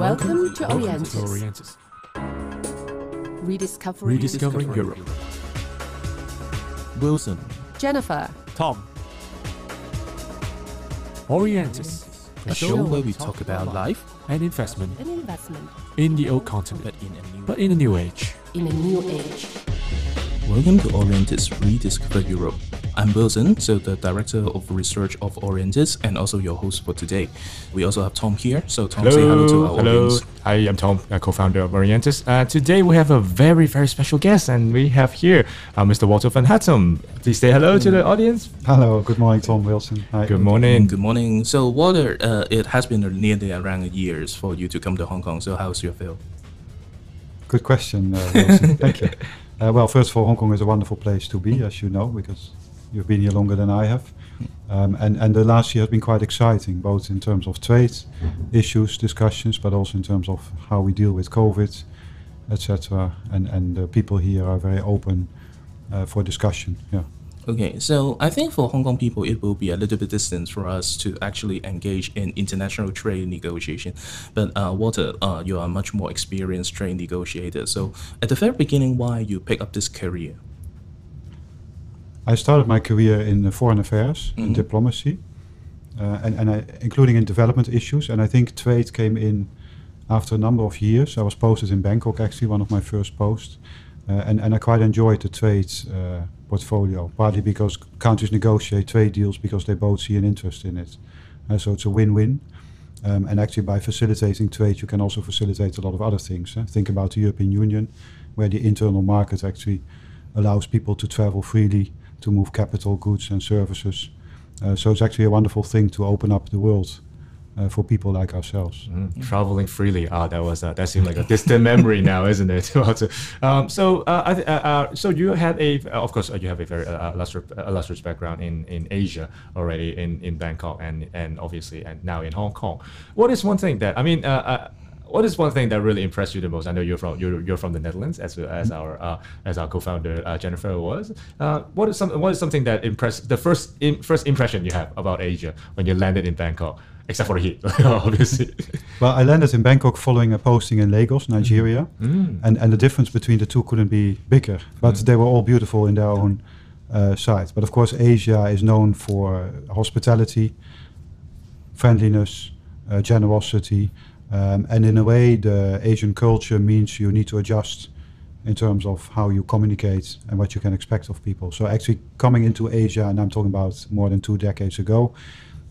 Welcome to Orientis. Orientis. Rediscovering Rediscovering Europe. Wilson, Jennifer. Tom. Orientis. a show where we talk about life, and investment An investment in the old continent, but in a new but in a new age. in a new age. Welcome to Orientis Rediscover Europe. I'm Wilson, so the Director of Research of Orientis and also your host for today. We also have Tom here, so Tom say hello to our hello. audience. Hi, I'm Tom, uh, co-founder of Orientis. Uh, today we have a very, very special guest, and we have here uh, Mr. Walter van Hattem. Please say hello to the audience. Hello, good morning, Tom Wilson. Hi. Good morning. Good morning. So, Walter, uh, it has been nearly around years for you to come to Hong Kong. So, how's your feel? Good question, uh, Wilson. Thank you. Uh, well, first of all, Hong Kong is a wonderful place to be, as you know, because you've been here longer than I have. Um, and, and the last year has been quite exciting, both in terms of trade issues, discussions, but also in terms of how we deal with COVID, etc. And, and the people here are very open uh, for discussion. Yeah. Okay, so I think for Hong Kong people, it will be a little bit distant for us to actually engage in international trade negotiation. But uh, Walter, uh, you are a much more experienced trade negotiator. So at the very beginning, why you pick up this career? I started my career in uh, foreign affairs, in Mhm. diplomacy, uh, and, and I, including in development issues. And I think trade came in after a number of years. I was posted in Bangkok, actually, one of my first posts. Uh, and, and I quite enjoyed the trade uh, portfolio, partly because countries negotiate trade deals because they both see an interest in it. Uh, so it's a win-win. Um, and actually, by facilitating trade, you can also facilitate a lot of other things. eh. Think about the European Union, where the internal market actually allows people to travel freely, to move capital, goods, and services. Uh, so it's actually a wonderful thing to open up the world uh, for people like ourselves. Mm, Traveling freely. Ah, that was uh, that seemed like a distant memory now, isn't it? Um, so, uh, I th- uh, uh, so you had a, of course, you have a very uh, illustrious, illustrious background in, in Asia already, in, in Bangkok, and and obviously, and now in Hong Kong. What is one thing that I mean? What is one thing that really impressed you the most? I know you're from you're, you're from the Netherlands, as as our uh, as our co-founder uh, Jennifer was. Uh, what is some what is something that impressed the first im- first impression you have about Asia when you landed in Bangkok, except for the heat, obviously. Well, I landed in Bangkok following a posting in Lagos, Nigeria, Mm. and, and the difference between the two couldn't be bigger. But Mm. they were all beautiful in their own uh, side. But of course, Asia is known for hospitality, friendliness, uh, generosity, um, and in a way, the Asian culture means you need to adjust in terms of how you communicate and what you can expect of people. So actually, coming into Asia, and I'm talking about more than two decades ago,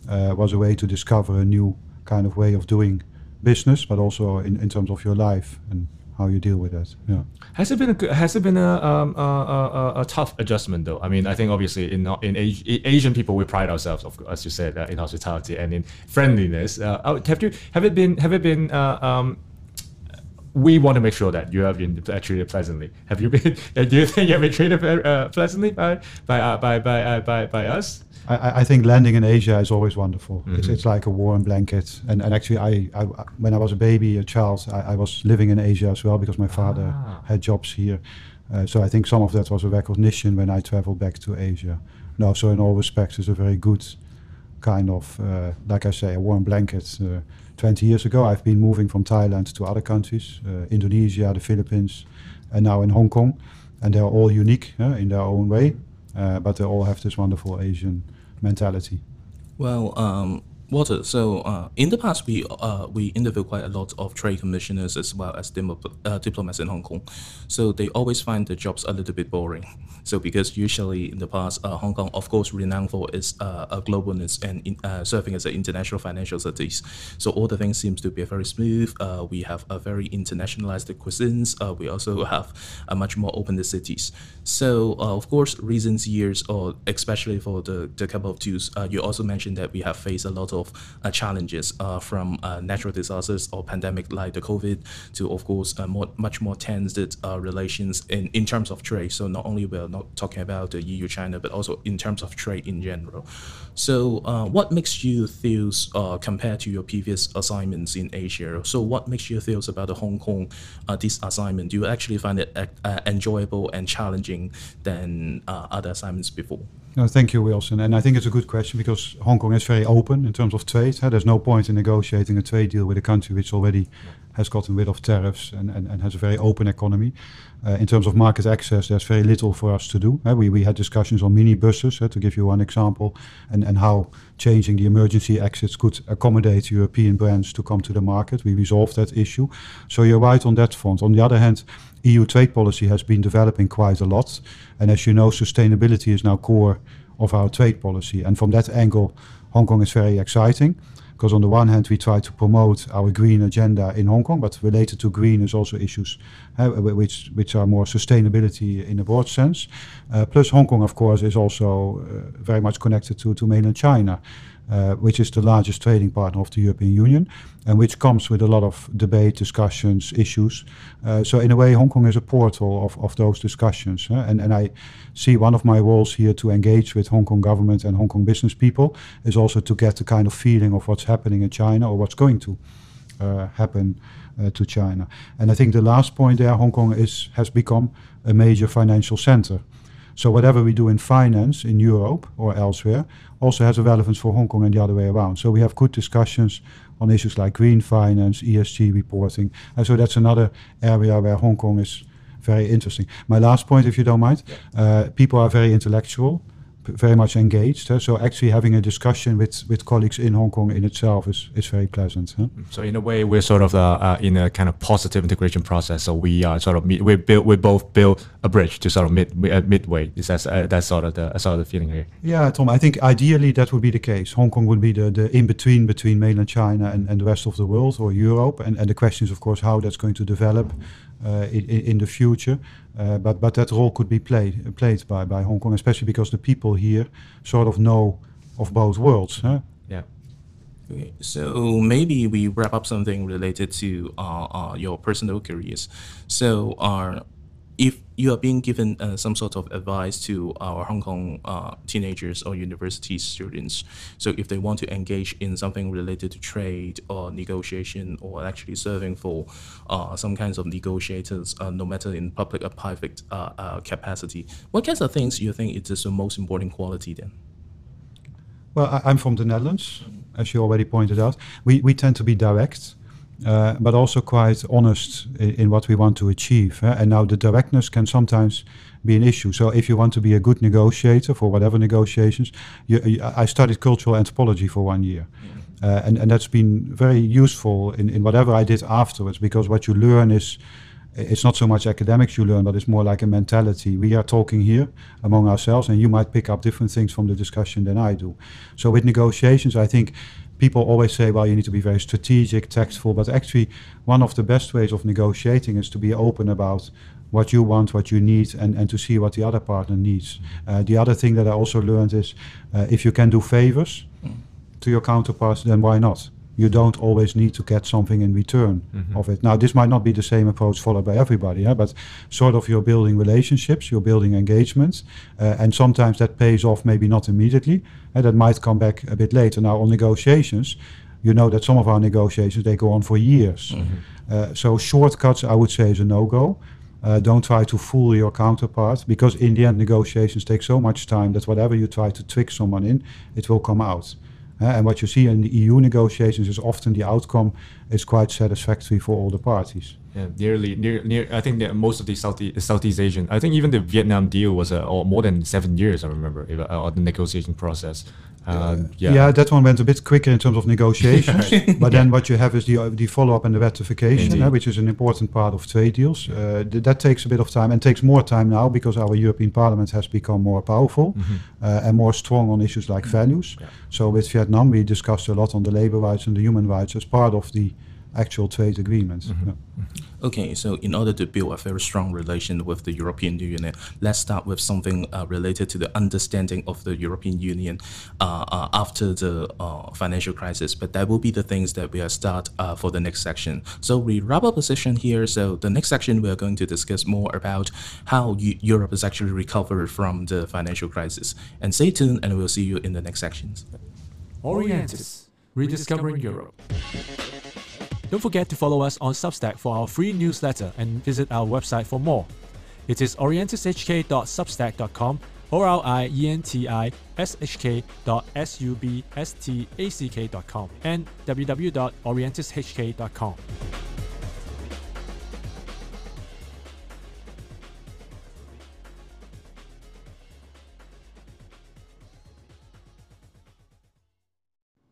uh, was a way to discover a new kind of way of doing business, but also in, in terms of your life and how you deal with that. Yeah. Has it been a good, has it been a, um, a, a, a- tough adjustment though? I mean, I think obviously in in Asi- Asian people we pride ourselves, of as you said, uh, in hospitality and in friendliness. Uh, uh, have you have it been have it been? Uh, um, we want to make sure that you have been treated pleasantly. Have you been? uh, Do you think you have been treated uh, pleasantly by by uh, by by, uh, by by us? I- I, think landing in Asia is always wonderful. It's, Mhm. it's like a warm blanket. And, and actually, I, I, when I was a baby, a child, I, I was living in Asia as well because my father Ah. had jobs here. Uh, so I think some of that was a recognition when I traveled back to Asia. No, so in all respects, it's a very good kind of, uh, like I say, a warm blanket. Uh, 20 years ago, I've been moving from Thailand to other countries, uh, Indonesia, the Philippines, and now in Hong Kong. And they're all unique uh, in their own way, uh, but they all have this wonderful Asian mentality. Well, um, Walter, so uh, in the past, we uh, we interviewed quite a lot of trade commissioners as well as uh, diplomats in Hong Kong. So they always find the jobs a little bit boring. So because usually in the past, uh, Hong Kong, of course, renowned for its uh, a globalness and in, uh, serving as an international financial cities. So all the things seems to be very smooth. We have a very internationalized cuisines. We also have a much more open cities. So of course, recent years, or especially for the, the couple of twos, you also mentioned that we have faced a lot of uh, challenges uh, from uh, natural disasters or pandemic like the COVID to, of course, uh, more, much more tensed uh, relations in, in terms of trade. So not only we're not talking about the EU China, but also in terms of trade in general. So uh, what makes you feel compared to your previous assignments in Asia? So what makes you feel about the Hong Kong this assignment? Do you actually find it enjoyable and challenging than other assignments before? No, thank you, Wilson. And I think it's a good question because Hong Kong is very open in terms of trade. There's no point in negotiating a trade deal with a country which already has gotten rid of tariffs and, and, and has a very open economy. Uh, in terms of market access, there's very little for us to do. Uh, we, we had discussions on minibuses, uh, to give you one example, and, and how changing the emergency exits could accommodate European brands to come to the market. We resolved that issue. So you're right on that front. On the other hand, EU trade policy has been developing quite a lot. And as you know, sustainability is now core of our trade policy. And from that angle, Hong Kong is very exciting because on the one hand we try to promote our green agenda in Hong Kong, but related to green is also issues uh, which which are more sustainability in a broad sense. Uh, plus Hong Kong, of course, is also uh, very much connected to to mainland China. Uh, which is the largest trading partner of the European Union, and which comes with a lot of debate, discussions, issues. Uh, so in a way, Hong Kong is a portal of, of those discussions. And, and I see one of my roles here to engage with Hong Kong government and Hong Kong business people is also to get the kind of feeling of what's happening in China or what's going to uh, happen to China. And I think the last point there, Hong Kong is has become a major financial center. So whatever we do in finance in Europe or elsewhere also has a relevance for Hong Kong and the other way around. So we have good discussions on issues like green finance, ESG reporting. And so that's another area where Hong Kong is very interesting. My last point, if you don't mind, uh, people are very intellectual very much engaged. Huh? So actually having a discussion with, with colleagues in Hong Kong in itself is, is very pleasant. Huh? So in a way, we're sort of uh, uh, in a kind of positive integration process. So we are sort of we build we both build a bridge to sort of mid uh, midway. Is that uh, that's sort of the sort of the feeling here? Yeah, Tom. I think ideally that would be the case. Hong Kong would be the, the in between between mainland China and, and the rest of the world or Europe. And, and the question is of course how that's going to develop uh, in, in the future. Uh, but but that role could be played played by, by Hong Kong, especially because the people here sort of know of both worlds. Huh? Yeah. Okay, so maybe we wrap up something related to uh, uh, your personal careers. So, uh, if you are being given uh, some sort of advice to our Hong Kong uh, teenagers or university students, so if they want to engage in something related to trade or negotiation or actually serving for uh, some kinds of negotiators, uh, no matter in public or private uh, uh, capacity, what kinds of things do you think it is the most important quality then? Well, I, I'm from the Netherlands, as you already pointed out. We, we tend to be direct. Uh, but also quite honest in, in, what we want to achieve. Eh? And now the directness can sometimes be an issue. So if you want to be a good negotiator for whatever negotiations, you, you, I studied cultural anthropology for one year. Uh, and, and that's been very useful in, in whatever I did afterwards because what you learn is it's not so much academics you learn, but it's more like a mentality. We are talking here among ourselves, and you might pick up different things from the discussion than I do. So with negotiations, I think people always say, well, you need to be very strategic, tactful, but actually, one of the best ways of negotiating is to be open about what you want, what you need, and, and to see what the other partner needs. Uh, the other thing that I also learned is uh, if you can do favors mm. to your counterparts, then why not? You don't always need to get something in return mm-hmm. of it. Now, this might not be the same approach followed by everybody, yeah, but sort of you're building relationships, you're building engagements, uh, and sometimes that pays off, maybe not immediately, and that might come back a bit later. Now, on negotiations, you know that some of our negotiations they go on for years. Mm-hmm. Uh, so shortcuts, I would say, is a no-go. Uh, don't try to fool your counterpart because in the end negotiations take so much time that whatever you try to trick someone in, it will come out. And what you see in the EU negotiations is often the outcome is quite satisfactory for all the parties. Yeah, nearly near near. I think that most of the Southeast, Southeast Asian. I think even the Vietnam deal was uh, more than seven years. I remember uh, the negotiation process. Um, yeah. yeah, that one went a bit quicker in terms of negotiations. but then what you have is the the follow up and the ratification, uh, which is an important part of trade deals. Uh, th- that takes a bit of time and takes more time now because our European Parliament has become more powerful mm-hmm. uh, and more strong on issues like values. Yeah. So with Vietnam, we discussed a lot on the labor rights and the human rights as part of the actual trade agreements. Mm-hmm. Yeah. Okay, so in order to build a very strong relation with the European Union, let's start with something uh, related to the understanding of the European Union uh, uh, after the uh, financial crisis. But that will be the things that we will start uh, for the next section. So we wrap up a session here. So the next section we are going to discuss more about how U- Europe has actually recovered from the financial crisis. And stay tuned, and we'll see you in the next sections. Orientis, rediscovering Europe. Don't forget to follow us on Substack for our free newsletter and visit our website for more. It is orientishk.substack.com O R I N T I S H K dot S U B S T A C K dot and www.orientishk.com.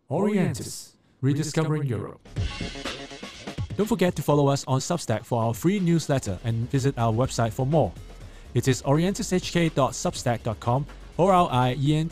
Orientis, rediscovering Europe. Don't forget to follow us on Substack for our free newsletter and visit our website for more. It is orientishk.substack.com or R I E N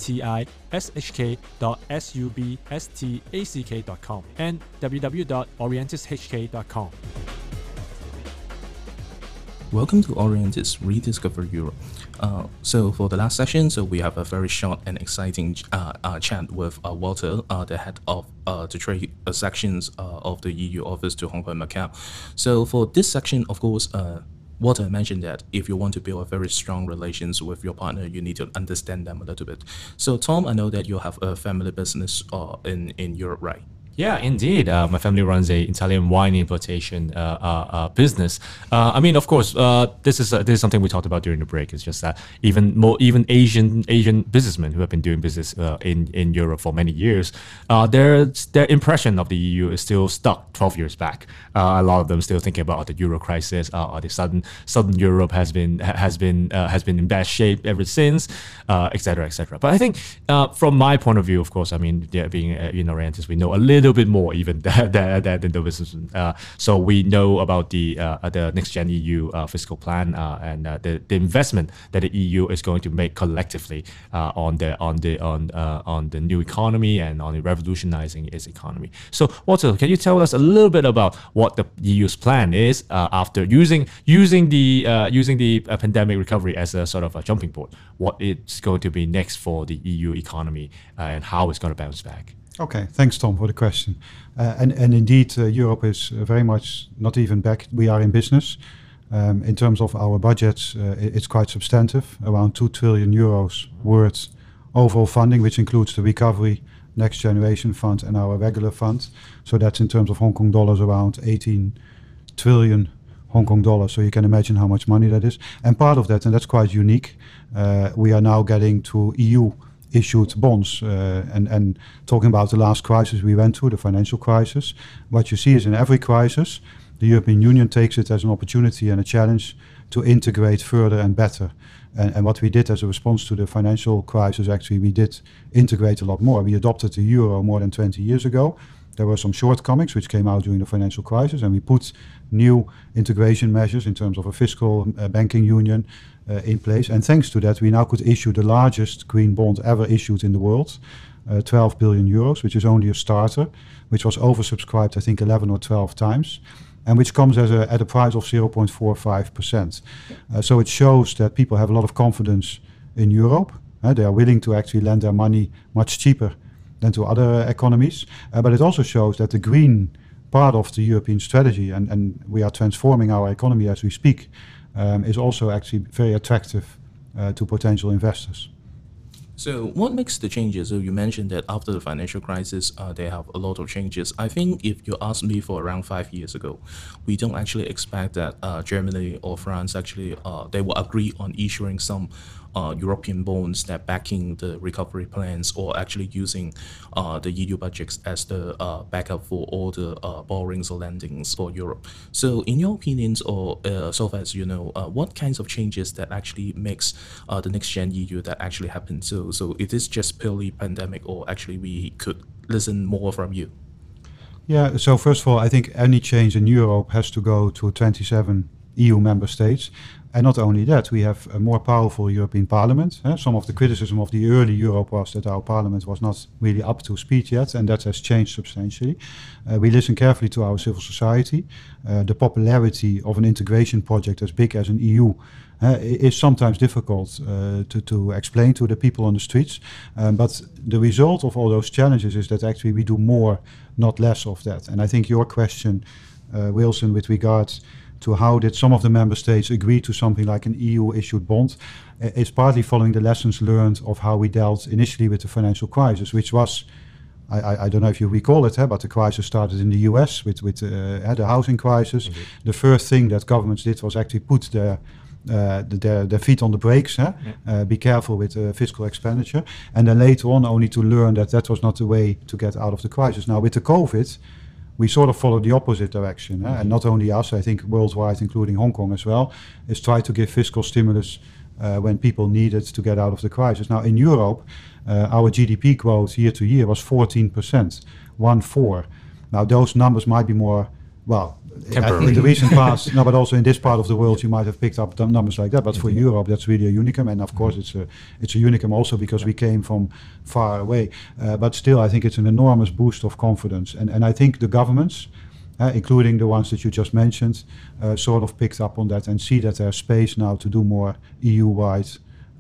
Welcome to Orientis Rediscover Europe. Uh, so for the last session, so we have a very short and exciting uh, uh, chat with uh, Walter, uh, the head of uh, the trade sections of the EU office to Hong Kong and Macau. So for this section, of course, Walter mentioned that if you want to build a very strong relations with your partner, you need to understand them a little bit. So Tom, I know that you have a family business in in Europe, right? Yeah, indeed. Uh, my family runs a Italian wine importation uh, uh, uh business. Uh, I mean, of course, uh, this is this is something we talked about during the break. It's just that even more even Asian Asian businessmen who have been doing business in in Europe for many years, their their impression of the EU is still stuck 12 years back. a lot of them still thinking about the Euro crisis. Uh, the southern Southern Europe has been has been has been in bad shape ever since, etc. etc. But I think from my point of view, of course, I mean, yeah, being in Orientis, we know a little little bit more even than, than, than the business. Uh, so we know about the uh, the next gen EU uh, fiscal plan uh, and uh, the, the investment that the EU is going to make collectively uh, on the on the on on the new economy and on revolutionizing its economy. So Walter, can you tell us a little bit about what the EU's plan is after using using the using the pandemic recovery as a sort of a jumping board? What it's going to be next for the EU economy and how it's going to bounce back? Okay, thanks, Tom, for the question. Uh, and, indeed, uh, Europe is uh, very much not even back. We are in business. Um, in terms of our budgets, it's quite substantive, around 2 trillion euros worth overall funding, which includes the recovery, next generation fund, and our regular fund. So that's in terms of Hong Kong dollars, around 18 trillion Hong Kong dollars. So you can imagine how much money that is. And part of that, and that's quite unique, we are now getting to EU issued bonds. Uh, and, and talking about the last crisis we went through, the financial crisis, what you see is in every crisis, the European Union takes it as an opportunity and a challenge to integrate further and better. And, and, what we did as a response to the financial crisis, actually, we did integrate a lot more. We adopted the euro more than 20 years ago. There were some shortcomings which came out during the financial crisis, and we put new integration measures in terms of a fiscal uh, banking union, uh, in place. And thanks to that, we now could issue the largest green bond ever issued in the world, uh, 12 billion euros, which is only a starter, which was oversubscribed, I think, 11 or 12 times, and which comes as a, at a price of 0.45%. Uh, so it shows that people have a lot of confidence in Europe. Uh, they are willing to actually lend their money much cheaper than to other economies. Uh, but it also shows that the green part of the European strategy, and, and we are transforming our economy as we speak, um, is also actually very attractive uh, to potential investors. So, what makes the changes? So, you mentioned that after the financial crisis, uh, they have a lot of changes. I think if you asked me for around five years ago, we don't actually expect that uh, Germany or France actually uh, they will agree on issuing some European bonds that backing the recovery plans or actually using uh, the EU budgets as the uh, backup for all the uh, borrowings or lendings for Europe. So, in your opinions, or uh, so far as you know, uh, what kinds of changes that actually makes the next gen EU that actually happen? So, so it is just purely pandemic, or actually we could listen more from you. Yeah. So first of all, I think any change in Europe has to go to 27 EU member states. And not only that, we have a more powerful European Parliament. Uh, some of the criticism of the early Europe was that our Parliament was not really up to speed yet, and that has changed substantially. Uh, we listen carefully to our civil society. Uh, the popularity of an integration project as big as an EU uh, is sometimes difficult uh, to, to explain to the people on the streets. Um, but the result of all those challenges is that actually we do more, not less of that. And I think your question, uh, Wilson, with regards to how did some of the member states agree to something like an EU-issued bond is partly following the lessons learned of how we dealt initially with the financial crisis, which was I, I, I, don't know if you recall it, but the crisis started in the US with, with uh, the housing crisis. The first thing that governments did was actually put their uh, their, their feet on the brakes. Huh? Uh, be careful with uh, fiscal expenditure. And then later on, only to learn that that was not the way to get out of the crisis. Now, with the COVID, we sort of follow the opposite direction. Huh? And not only us, I think worldwide, including Hong Kong as well, is try to give fiscal stimulus uh, when people needed to get out of the crisis. Now, in Europe, uh, our GDP growth year to year was 14%, one four. Now, those numbers might be more, well, in the recent past, no, but also in this part of the world, you might have picked up numbers like that. But for Europe, that's really a unicum, and of course, it's a it's a unicum also because we came from far away. Uh, but still, I think it's an enormous boost of confidence, and and I think the governments. Uh, including the ones that you just mentioned, uh, sort of picked up on that and see that there's space now to do more EU-wide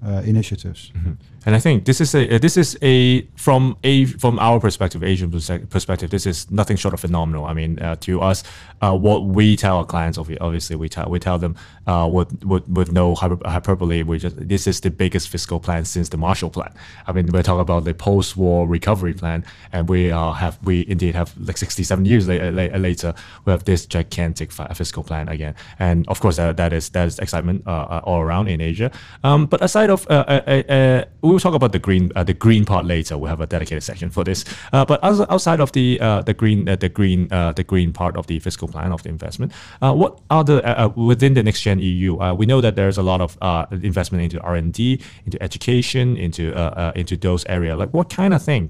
uh, initiatives. Mm-hmm. And I think this is a uh, this is a from a from our perspective, Asian perspective, this is nothing short of phenomenal. I mean, uh, to us, uh, what we tell our clients, obviously, we tell we tell them uh, with, with with no hyperbole, we just this is the biggest fiscal plan since the Marshall Plan. I mean, we're talking about the post-war recovery plan, and we have we indeed have like 67 years later, we have this gigantic fiscal plan again. And of course, that, that is that is excitement uh, all around in Asia. Um, but aside of we we'll talk about the green uh, the green part later. We'll have a dedicated section for this. Uh, but outside of the uh, the green uh, the green uh, the green part of the fiscal plan of the investment, uh, what are the within the next gen EU? we know that there's a lot of investment into R and D, into education, into into those areas. Like what kind of thing?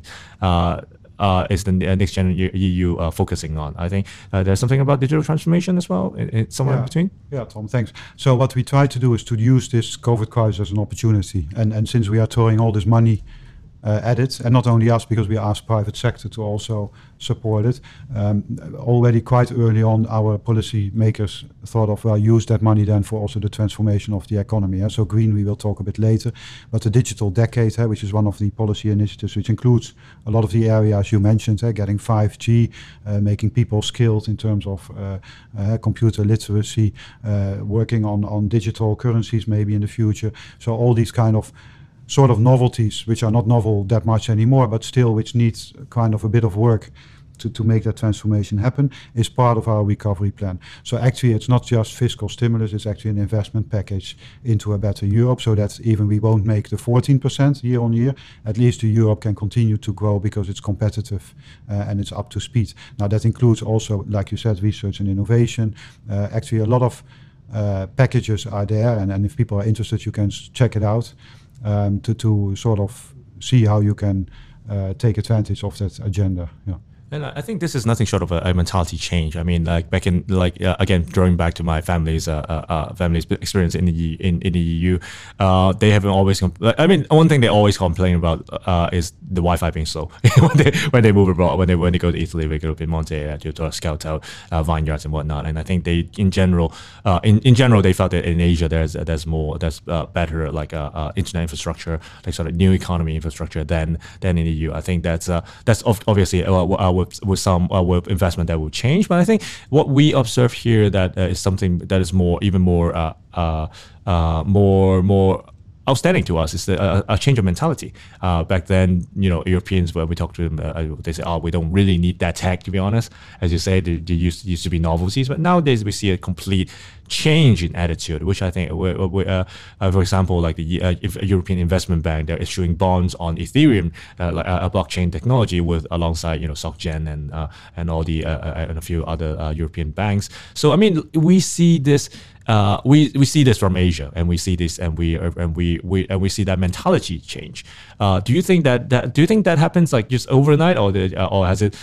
Uh, is the next gen EU uh, focusing on. I think uh, there's something about digital transformation as well, somewhere yeah. in between. Yeah, Tom, thanks. So what we try to do is to use this COVID crisis as an opportunity, and and since we are throwing all this money uh, at it, and not only us, because we asked private sector to also support it. Um, already quite early on, our policy makers thought of well, use that money then for also the transformation of the economy. Yeah? So green, we will talk a bit later, but the digital decade, which is one of the policy initiatives, which includes a lot of the areas you mentioned, getting 5G, uh, making people skilled in terms of uh, uh, computer literacy, uh, working on on digital currencies maybe in the future. So all these kind of sort of novelties, which are not novel that much anymore, but still which needs kind of a bit of work to, to make that transformation happen, is part of our recovery plan. So actually, it's not just fiscal stimulus, it's actually an investment package into a better Europe so that even we won't make the 14% year on year, at least the Europe can continue to grow because it's competitive uh, and it's up to speed. Now, that includes also, like you said, research and innovation. Uh, actually, a lot of uh, packages are there, and, and if people are interested, you can check it out um, to, to sort of see how you can uh, take advantage of that agenda. Yeah. And I think this is nothing short of a, a mentality change. I mean, like back in, like uh, again, drawing back to my family's uh, uh, uh family's experience in the in, in the EU, uh, they haven't always. Compl- I mean, one thing they always complain about uh, is the Wi-Fi being slow when they when they move abroad. When they when they go to Italy, they go to Piemonte to, to scout out vineyards and whatnot. And I think they, in general, in in general, they felt that in Asia there's there's more there's better like internet infrastructure, like sort of new economy infrastructure than than in the EU. I think that's that's obviously with with some uh, with investment that will change. But I think what we observe here that uh, is something that is more even more uh, more more outstanding to us is a, a change of mentality. Uh, back then, you know, Europeans, when we talk to them, uh, they say, oh, we don't really need that tech, to be honest. As you say, they, they used, used to be novelties, but nowadays we see a complete change in attitude, which I think, uh, uh, for example, like the uh, European Investment Bank, they're issuing bonds on Ethereum, uh, like a blockchain technology, with alongside you know SocGen and uh, and all the and a few other European banks. So I mean, we see this. we we see this from Asia, and we see this, and we and we, we and we see that mentality change. do you think that, that do you think that happens like just overnight, or the, or has it?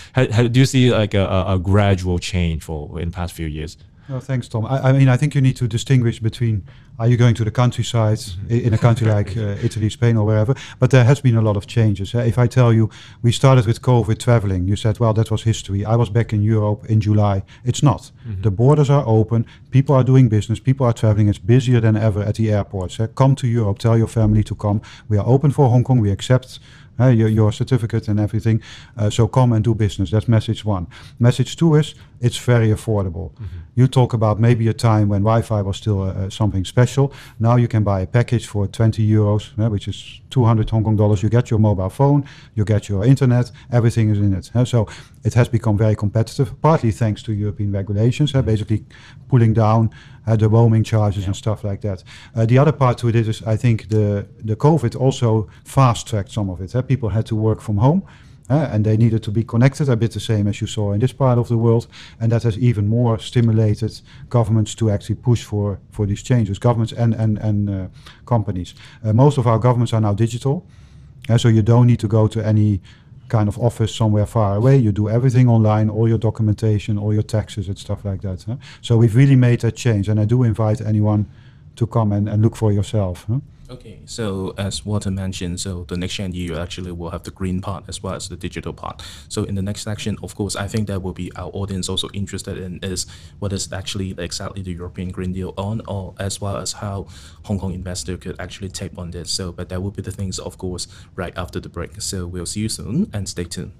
do you see like a, a gradual change for in the past few years? No, thanks, Tom. I, I, mean, I think you need to distinguish between are you going to the countryside mm-hmm. in a country like uh, Italy, Spain, or wherever? But there has been a lot of changes. Uh, if I tell you, we started with COVID traveling, you said, well, that was history. I was back in Europe in July. It's not. Mm-hmm. The borders are open. People are doing business. People are traveling. It's busier than ever at the airports. Uh, come to Europe. Tell your family to come. We are open for Hong Kong. We accept uh, your, your certificate and everything. Uh, so come and do business. That's message one. Message two is it's very affordable. Mm-hmm. You talk about maybe a time when Wi-Fi was still uh, uh something special. Now you can buy a package for 20 euros, uh, which is 200 Hong Kong dollars. You get your mobile phone, you get your internet, everything is in it. So it has become very competitive, partly thanks to European regulations, basically pulling down uh, the roaming charges and stuff like that. Uh, the other part to it is, I think the the COVID also fast tracked some of it. People had to work from home. Uh, and they needed to be connected a bit the same as you saw in this part of the world and that has even more stimulated governments to actually push for for these changes governments and and, and uh, companies uh, most of our governments are now digital so you don't need to go to any kind of office somewhere far away. You do everything online, all your documentation, all your taxes and stuff like that. Huh? So we've really made that change, and I do invite anyone to come and, and look for yourself. Huh? Okay, so as Walter mentioned, so the next gen EU actually will have the green part as well as the digital part. So in the next section, of course, I think that will be our audience also interested in is what is actually exactly the European Green Deal on, or as well as how Hong Kong investor could actually take on this. So, but that will be the things, of course, right after the break. So we'll see you soon and stay tuned.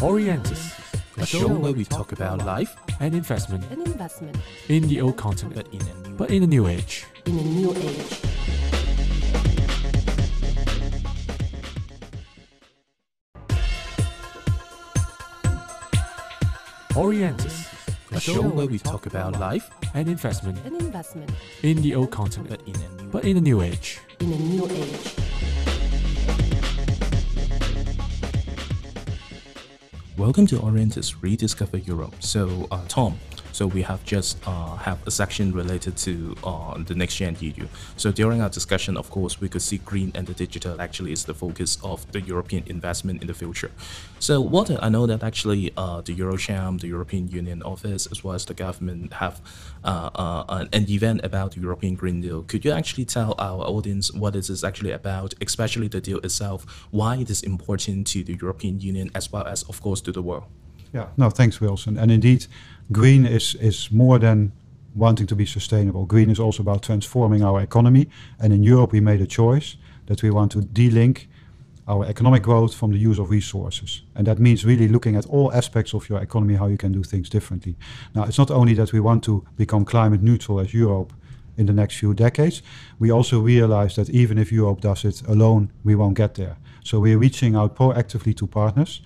Orientis, A show where we talk about life and investment An investment in the old continent, but in a new but in a new age. in a new age. Orientis, a show where we talk about life and investment An investment in the old continent, but in a new but in a new age. in a new age. Welcome to Orientis Rediscover Europe. So, uh, Tom, so we have just uh, have a section related to uh, the next gen EU. So during our discussion, of course, we could see green and the digital actually is the focus of the European investment in the future. So, what I know that actually uh, the Eurocham, the European Union office, as well as the government have uh, uh, an, an event about the European Green Deal. Could you actually tell our audience what it is actually about, especially the deal itself, why it is important to the European Union as well as, of course, to the world? Yeah, no, thanks, Wilson. And indeed, green is, is more than wanting to be sustainable. Green is also about transforming our economy. And in Europe, we made a choice that we want to de-link our economic growth from the use of resources. And that means really looking at all aspects of your economy, how you can do things differently. Now, it's not only that we want to become climate neutral as Europe in the next few decades, we also realize that even if Europe does it alone, we won't get there. So we're reaching out proactively to partners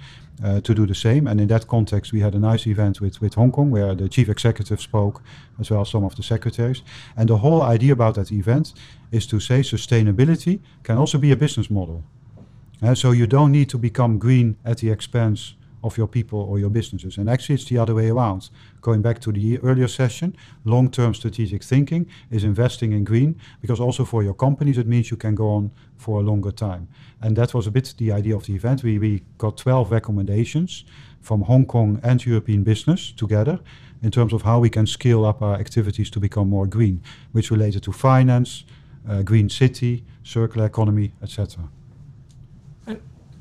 uh, to do the same. And in that context, we had a nice event with, with Hong Kong where the chief executive spoke, as well as some of the secretaries. And the whole idea about that event is to say sustainability can also be a business model. Uh, so you don't need to become green at the expense of your people or your businesses. And actually, it's the other way around. Going back to the earlier session, long term strategic thinking is investing in green because also for your companies, it means you can go on for a longer time. And that was a bit the idea of the event. We, we got 12 recommendations from Hong Kong and European business together in terms of how we can scale up our activities to become more green, which related to finance, uh, green city, circular economy, etc.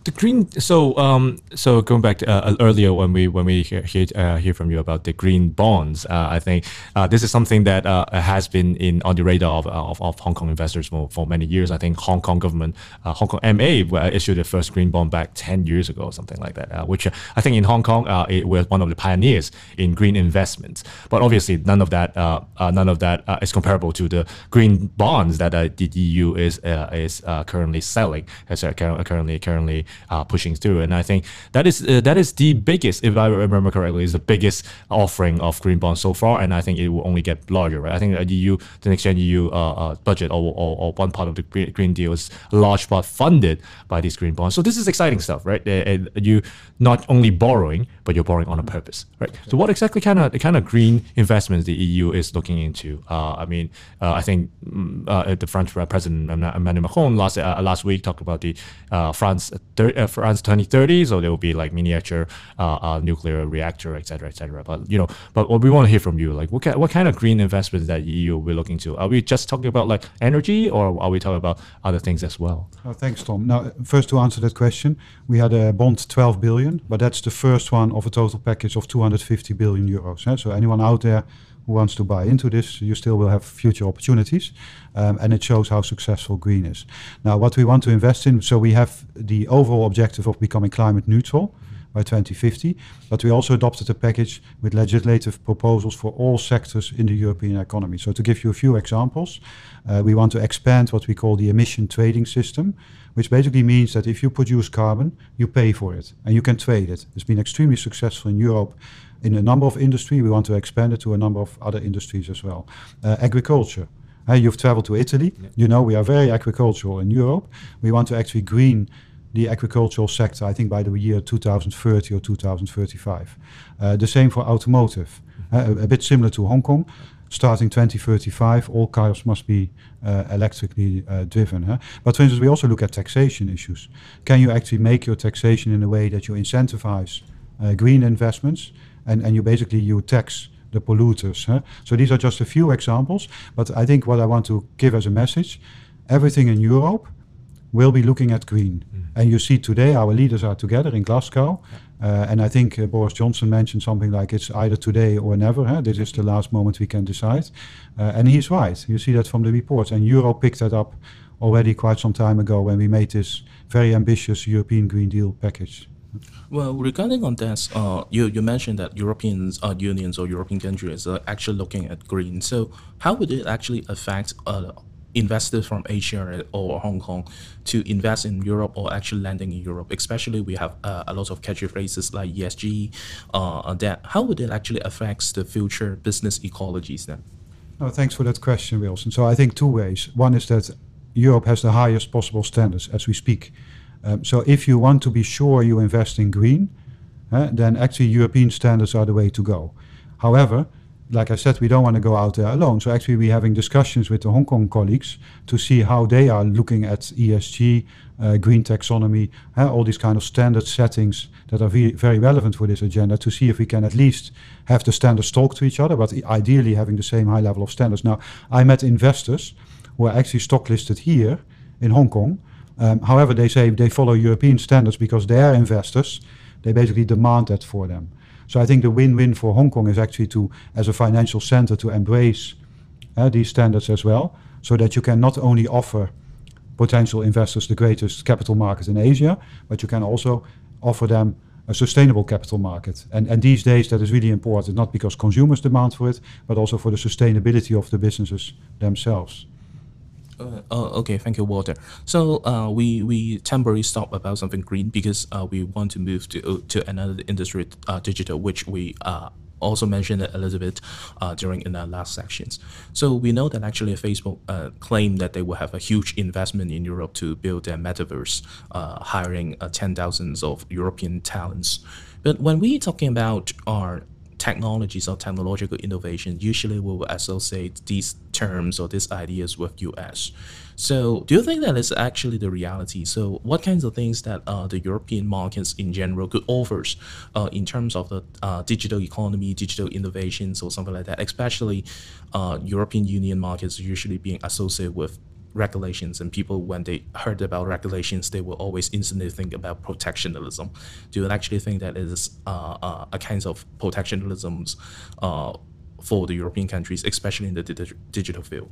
The green. So, um, so going back to, uh, earlier when we when we hear hear, uh, hear from you about the green bonds, uh, I think uh, this is something that uh, has been in on the radar of, of, of Hong Kong investors for, for many years. I think Hong Kong government, uh, Hong Kong MA, uh, issued the first green bond back ten years ago, or something like that. Uh, which uh, I think in Hong Kong, uh, it was one of the pioneers in green investments. But obviously, none of that uh, uh, none of that uh, is comparable to the green bonds that uh, the EU is uh, is uh, currently selling, uh, cur- currently currently uh, pushing through. And I think that is uh, that is the biggest, if I remember correctly, is the biggest offering of green bonds so far. And I think it will only get larger. Right? I think the EU, the next gen EU uh, uh, budget, or, or, or one part of the Green, Deal is a large part funded by these green bonds. So this is exciting stuff, right? And you not only borrowing, but you're borrowing on a purpose, right? So what exactly kind of kind of green investments the EU is looking into? Uh, I mean, uh, I think mm, the French President Emmanuel Macron last last week talked about the France thir- uh, France 2030. So there will be like miniature uh, uh, nuclear reactor, et cetera, et cetera. But you know, but what we want to hear from you, like what kind, what kind of green investments that EU will be looking to? Are we just talking about like energy, or are we talking about other things as well? Oh, thanks, Tom. Now, first to answer that question, we had a bond 12 billion, but that's the first one of a total package of 250 billion euros. eh? So anyone out there who wants to buy into this, you still will have future opportunities, um, and it shows how successful green is. Now, what we want to invest in, so we have the overall objective of becoming climate neutral. by 2050. But we also adopted a package with legislative proposals for all sectors in the European economy. So to give you a few examples, uh, we want to expand what we call the emission trading system, which basically means that if you produce carbon, you pay for it and you can trade it. It's been extremely successful in Europe in a number of industries. We want to expand it to a number of other industries as well. Uh, agriculture. Uh, you've traveled to Italy. Yeah. You know we are very agricultural in Europe. We want to actually green the agricultural sector, I think by the year 2030 or 2035. Uh, the same for automotive. Uh, a, a bit similar to Hong Kong. Starting 2035, all cars must be uh, electrically uh, driven. Huh? But for instance, we also look at taxation issues. Can you actually make your taxation in a way that you incentivize uh, green investments and, and you basically you tax the polluters. Huh? So these are just a few examples, but I think what I want to give as a message, everything in Europe will be looking at green. And you see today our leaders are together in Glasgow. Uh, and I think uh, Boris Johnson mentioned something like it's either today or never. Huh? This is the last moment we can decide. Uh, and he's right. You see that from the reports. And Europe picked that up already quite some time ago when we made this very ambitious European Green Deal package. Well, regarding on this, uh, you, you mentioned that European uh, unions or European countries are actually looking at green. So how would it actually affect uh, investors from Asia or Hong Kong to invest in Europe or actually landing in Europe? Especially we have uh, a lot of catchy phrases like ESG. Uh, that how would it actually affect the future business ecologies then? No, thanks for that question, Wilson. So I think two ways. One is that Europe has the highest possible standards as we speak. Um, so if you want to be sure you invest in green, uh, then actually European standards are the way to go. However, like I said, we don't want to go out there alone. So actually, we're having discussions with the Hong Kong colleagues to see how they are looking at ESG, uh, green taxonomy, uh, all these kind of standard settings that are ve- very relevant for this agenda. To see if we can at least have the standards talk to each other, but ideally having the same high level of standards. Now, I met investors who are actually stock listed here in Hong Kong. Um, however, they say they follow European standards because their investors, they basically demand that for them. So I think the win-win for Hong Kong is actually to, as a financial center, to embrace uh, these standards as well, so that you can not only offer potential investors the greatest capital market in Asia, but you can also offer them a sustainable capital market. And, and these days that is really important, not because consumers demand for it, but also for the sustainability of the businesses themselves. Uh, oh, okay, thank you, Walter. So uh, we we temporarily stop about something green because uh, we want to move to to another industry, uh, digital, which we uh, also mentioned a little bit uh, during in our last sections. So we know that actually Facebook uh, claimed that they will have a huge investment in Europe to build their metaverse, uh, hiring uh, 10,000s of European talents. But when we talking about our technologies or technological innovation, usually we will associate these terms or these ideas with US. So, do you think that is actually the reality? So, what kinds of things that uh, the European markets in general could offer uh, in terms of the uh, digital economy, digital innovations, or something like that? Especially, uh, European Union markets usually being associated with regulations and people when they heard about regulations they will always instantly think about protectionism do you actually think that is uh, uh, a kind of protectionism uh, for the european countries especially in the di- digital field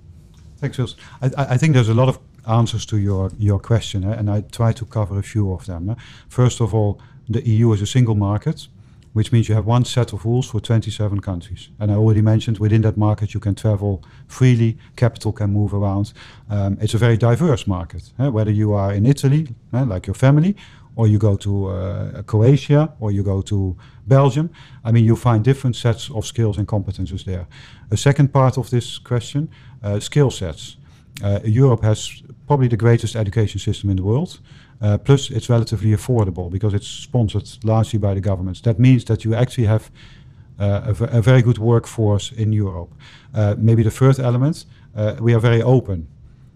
Thanks, Wilson. I, I I think there's a lot of answers to your, your question, eh, and I try to cover a few of them. eh. First of all, the EU is a single market, which means you have one set of rules for 27 countries. And I already mentioned within that market you can travel freely, capital can move around. Um, it's a very diverse market, eh, whether you are in Italy, eh, like your family, or you go to uh, Croatia, or you go to Belgium. I mean, you find different sets of skills and competences there. A second part of this question, uh, skill sets. Uh, Europe has probably the greatest education system in the world. Uh, plus, it's relatively affordable because it's sponsored largely by the governments. That means that you actually have uh, a, very good workforce in Europe. Uh, maybe the third element, uh, we are very open.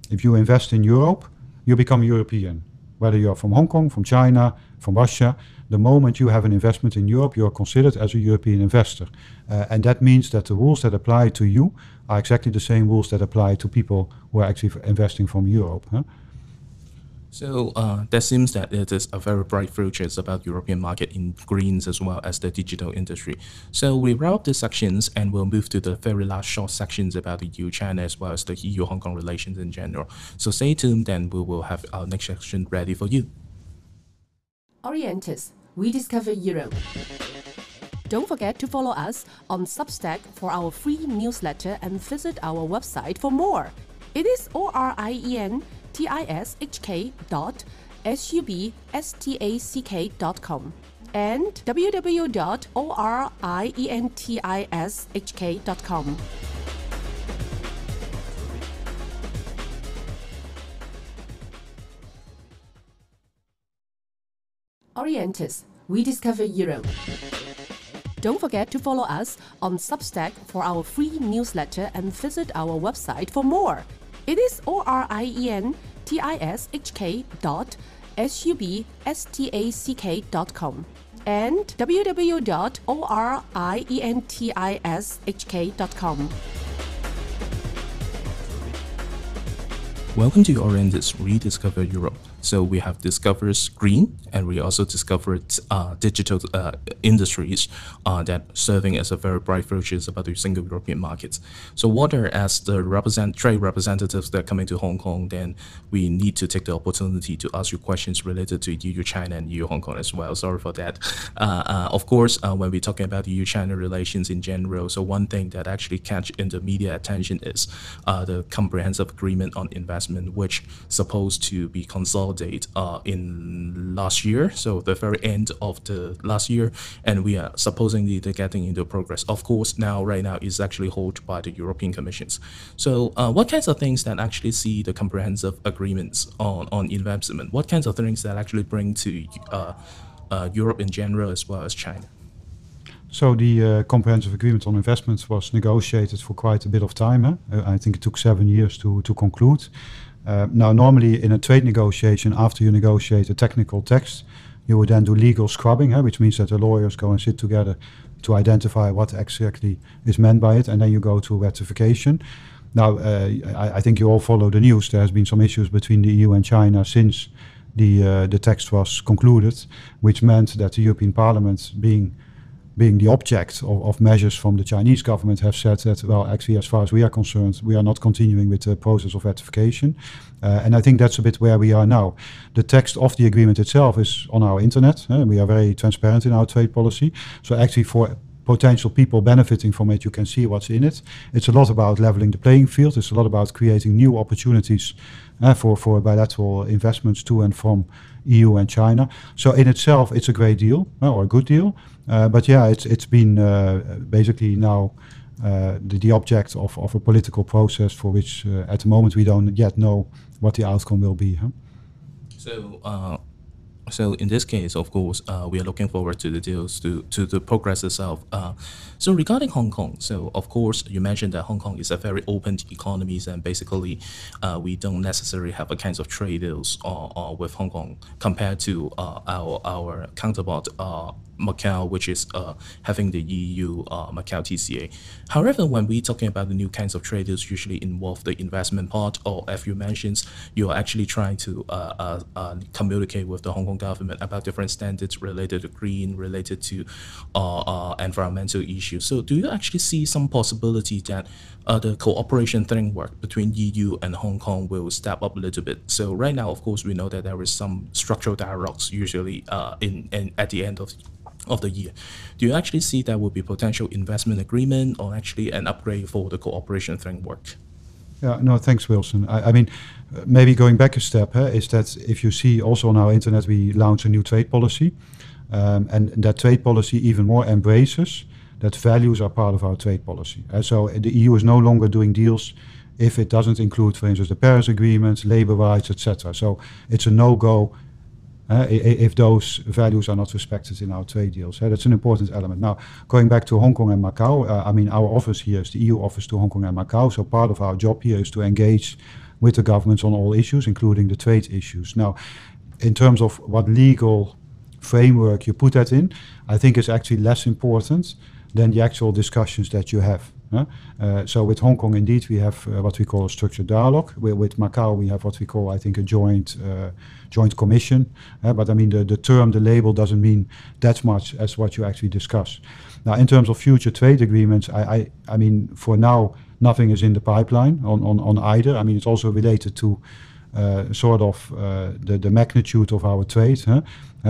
If you invest in Europe, you become European. Whether you're from Hong Kong, from China, from Russia, the moment you have an investment in Europe, you are considered as a European investor. Uh, and that means that the rules that apply to you are exactly the same rules that apply to people who are actually investing from Europe. huh? So uh, that seems that it is a very bright future about European market in greens as well as the digital industry. So we wrap up the sections and we'll move to the very last short sections about the EU-China as well as the EU-Hong Kong relations in general. So stay tuned, then we will have our next section ready for you. Orientis, we discover Europe. Don't forget to follow us on Substack for our free newsletter and visit our website for more. It is O R I E N T I S H K dot S U B S T A C K dot com and www.orientishk.com. Orientis, we discover Europe. Don't forget to follow us on Substack for our free newsletter and visit our website for more. It is O R I E N T I S H K dot S U B S T A C K dot com and www.orientishk dot com. Welcome to Orientis Rediscover Europe. So we have discovered green, and we also discovered uh, digital uh, industries uh, that serving as a very bright futures about the single European markets. So what are as the represent trade representatives that are coming to Hong Kong, then we need to take the opportunity to ask you questions related to EU China and EU Hong Kong as well. Sorry for that. Uh, uh, of course, uh, when we're talking about EU China relations in general, so one thing that actually catch in the media attention is the comprehensive agreement on investment, which supposed to be consolidated date uh, in last year, so the very end of the last year, and we are supposedly getting into progress. Of course, now right now is actually held by the European Commissions. So, uh, what kinds of things that actually see the comprehensive agreements on on investment? What kinds of things that actually bring to uh, uh Europe in general as well as China? So the uh, comprehensive agreement on investments was negotiated for quite a bit of time. Uh, I think it took seven years to to conclude. Uh, now, normally in a trade negotiation, after you negotiate a technical text, you would then do legal scrubbing, huh, which means that the lawyers go and sit together to identify what exactly is meant by it, and then you go to ratification. Now, uh, I, I, think you all follow the news. There has been some issues between the EU and China since the uh, the text was concluded, which meant that the European Parliament, being being the object of, of, measures from the Chinese government, have said that, well, actually, as far as we are concerned, we are not continuing with the process of ratification. Uh, and I think that's a bit where we are now. The text of the agreement itself is on our internet. Uh, we are very transparent in our trade policy. So, actually, for potential people benefiting from it, you can see what's in it. It's a lot about leveling the playing field. It's a lot about creating new opportunities uh, for, for bilateral investments to and from EU and China. So in itself, it's a great deal uh, or a good deal. Uh, but yeah, it's it's been uh, basically now uh, the, the object of, of a political process for which at the moment we don't yet know what the outcome will be. Huh? So so in this case, of course, uh, we are looking forward to the deals to, to the progress itself. Uh, so regarding Hong Kong, so of course you mentioned that Hong Kong is a very open economy, and basically uh, we don't necessarily have a kinds of trade deals uh, uh, with Hong Kong compared to uh, our our counterpart Macau, which is uh, having the EU uh, Macau TCA. However, when we're talking about the new kinds of trade deals, usually involve the investment part, or as you mentioned, you're actually trying to uh, communicate with the Hong Kong government about different standards related to green, related to uh, uh, environmental issues. So, do you actually see some possibility that uh, the cooperation framework between EU and Hong Kong will step up a little bit? So, right now, of course, we know that there is some structural dialogues usually uh, in, in at the end of of the year. Do you actually see that would be potential investment agreement or actually an upgrade for the cooperation framework? Yeah, no, thanks, Wilson. I, I mean, maybe going back a step huh, is that if you see also on our internet, we launch a new trade policy. Um, and that trade policy even more embraces that values are part of our trade policy. Uh, so the EU is no longer doing deals if it doesn't include, for instance, the Paris Agreement, labor rights, etc. So it's a no-go uh, if those values are not respected in our trade deals. Uh, that's an important element. Now, going back to Hong Kong and Macau, uh, I mean, our office here is the EU office to Hong Kong and Macau. So part of our job here is to engage with the governments on all issues, including the trade issues. Now, in terms of what legal framework you put that in, I think is actually less important than the actual discussions that you have. Uh, so with Hong Kong, indeed, we have uh, what we call a structured dialogue. With, with, Macau, we have what we call, I think, a joint uh, joint commission. Uh, but I mean, the, the term, the label doesn't mean that much as what you actually discuss. Now, in terms of future trade agreements, I, I, I mean, for now, nothing is in the pipeline on, on, on either. I mean, it's also related to uh, sort of uh, the, the magnitude of our trade. Huh?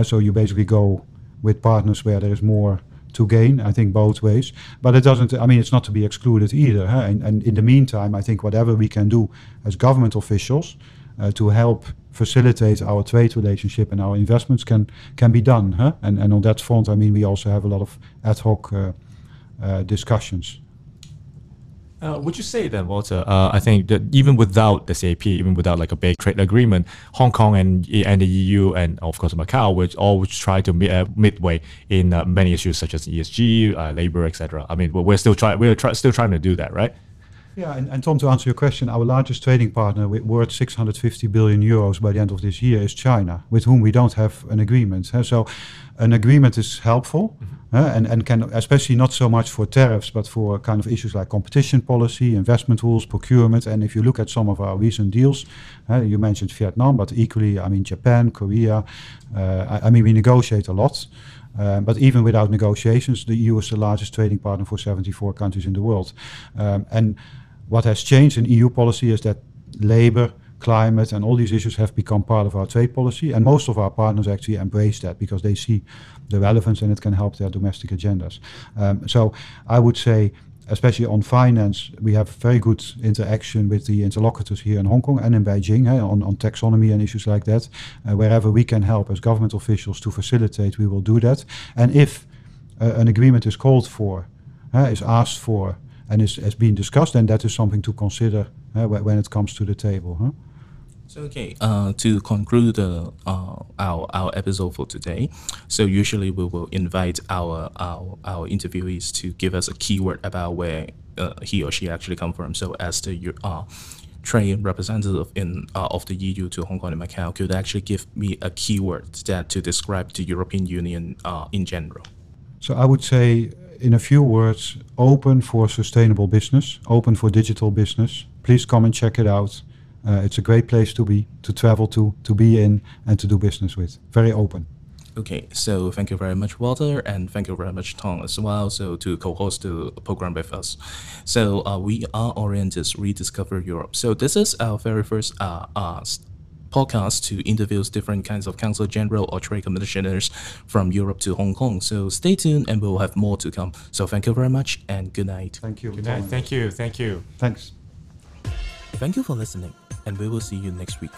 so you basically go with partners where there is more to gain. I think both ways, but it doesn't. I mean, it's not to be excluded either. Huh? And, and in the meantime, I think whatever we can do as government officials uh, to help facilitate our trade relationship and our investments can can be done. Huh? And and on that front, I mean, we also have a lot of ad hoc uh, uh, discussions. Uh, would you say then, Walter? Uh, I think that even without the CAP, even without like a big trade agreement, Hong Kong and and the EU and of course Macau would always try to mi- uh, midway in uh, many issues such as ESG, uh, labor, etc. I mean, we're still trying. We're try- still trying to do that, right? Yeah, and, and Tom, to answer your question, our largest trading partner with worth 650 billion euros by the end of this year is China, with whom we don't have an agreement. So, an agreement is helpful, uh, and and can especially not so much for tariffs, but for kind of issues like competition policy, investment rules, procurement. And if you look at some of our recent deals, you mentioned Vietnam, but equally, I mean Japan, Korea. Uh, I, I mean we negotiate a lot. Um, but even without negotiations, the EU is the largest trading partner for 74 countries in the world. Um, and what has changed in EU policy is that labor, climate, and all these issues have become part of our trade policy. And most of our partners actually embrace that because they see the relevance and it can help their domestic agendas. Um, so I would say, especially on finance, we have very good interaction with the interlocutors here in Hong Kong and in Beijing eh, on, on taxonomy and issues like that. Uh, wherever we can help as government officials to facilitate, we will do that. And if uh, an agreement is called for, uh, is asked for, and is, has been discussed, then that is something to consider uh, when it comes to the table. Huh? So okay, uh, to conclude uh, uh, our our episode for today, so usually we will invite our our, our interviewees to give us a keyword about where uh, he or she actually come from. So as the Eu- uh, trade representative in uh, of the EU to Hong Kong and Macau, could actually give me a keyword that to describe the European Union uh, in general. So I would say, in a few words, open for sustainable business, open for digital business. Please come and check it out. Uh, it's a great place to be, to travel to, to be in, and to do business with. Very open. Okay, so thank you very much, Walter, and thank you very much, Tom, as well. So to co-host the program with us. So uh, we are Orientis Rediscover Europe. So this is our very first uh, uh, podcast to interview different kinds of council general or trade commissioners from Europe to Hong Kong. So stay tuned, and we'll have more to come. So thank you very much, and good night. Thank you. Good night. Thank you. Thank you. Thanks. Thank you for listening, and we will see you next week.